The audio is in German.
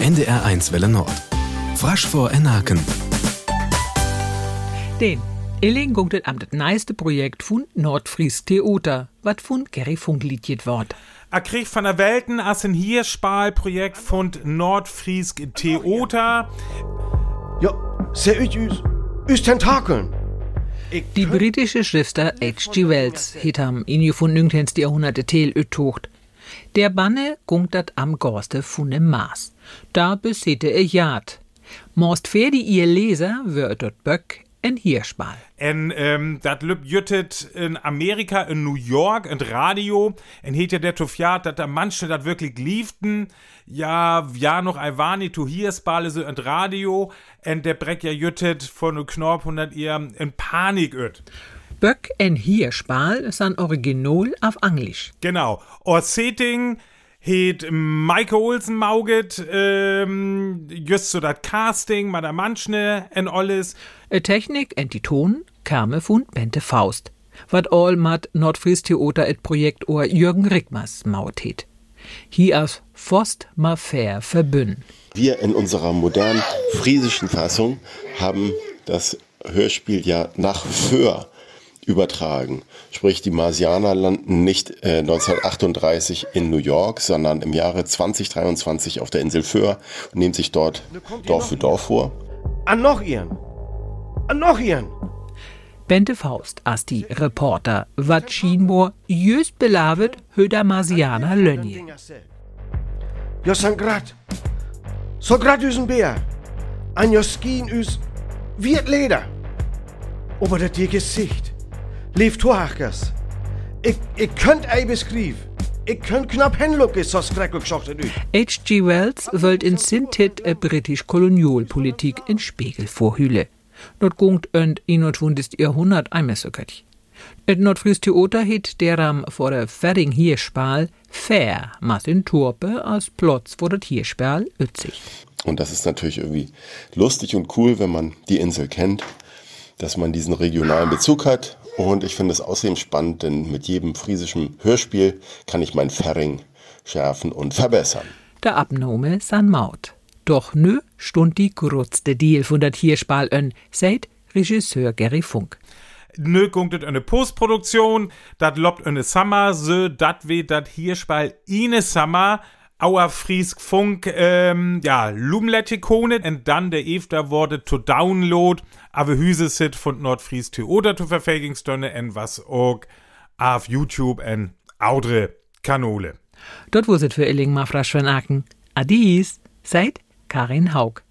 NDR1 Welle Nord. Frasch vor Enaken. Den Illing gungt am das neiste Projekt von Nordfries Theater, wat von Gary Funk liedjet wort. Er kriegt von der Welten as ein Hirschbal-Projekt von Nordfries Theater. Ja, sehr üt üs, üs Tentakeln. Die britische Schriftster H.G. Wells het ham in von 19. Jahrhunderte Tel utocht. Der Banne gungt dat am Gorste von dem Maas. Da besete er Jad. Most für die ihr Leser wird dort Böck en Hirschball. En ähm, dat lübt jüttet in Amerika, in New York, in Radio. En het ja der Tofiat, dat da manche dat wirklich lieften. Ja, ja noch Iwani to Hirschball so in Radio. En der Breck ja jüttet von Knorp hundert ihr in Panik öt. Böck en Hirschball ist ein Original auf Englisch. Genau. Or Setting het Maike Olsen mauget, ähm, just so dat Casting, ma da manchne en alles. E Technik en die Ton kame von Bente Faust. Wat all mat Nordfries Theater et Projekt or Jürgen Rickmers maut het. Hier aus Forst ma fair verbünden. Wir in unserer modernen friesischen Fassung haben das Hörspiel ja nach Föhr übertragen. Sprich, die Marsianer landen nicht äh, 1938 in New York, sondern im Jahre 2023 auf der Insel Föhr und nehmen sich dort Dorf für Dorf vor. An noch ihren. An noch ihren. Bente Faust as die Reporter, wat just belavet höder Marsianer Lönje. Ja, san grad. So grad üsen Bär. An jo skien üs wird Leder. Aber das ihr Gesicht. Lief Torhachers. Ich, ich könnt ei beschrieben. Ich könnt knapp hinlucken, so üt. H.G. Wells wollt in Sintit e britisch Kolonialpolitik in Spiegel vorhülle. Dort gungt önd 21. Jahrhundert einmesserköttch. Et Nordfries Theater hit deram vor der Ferring Hirschpal fair, mas in Turpe als Plotz vor der Hirschpal ützig. Und das ist natürlich irgendwie lustig und cool, wenn man die Insel kennt, dass man diesen regionalen Bezug hat. Und ich finde es außerdem spannend, denn mit jedem friesischen Hörspiel kann ich mein Ferring schärfen und verbessern. Der Abnome san Maut. Doch nö stund die gerutzte Deal von der Hirschpal ön, seit Regisseur Gary Funk. Nö gunktet eine Postproduktion, dat lobt eine Summer, so dat we dat Hirschball ine Summer, Auer Friesk Funk, ähm, ja, Lumlettikone, und dann der Efter wurde to download, aber Hüse sit von Nordfries Theater zu Verfägingsstunde, en was auch auf YouTube en audre Kanole. Dort wo sit für Illing Mafrasch von Aken. Adis, seid Karin Haug.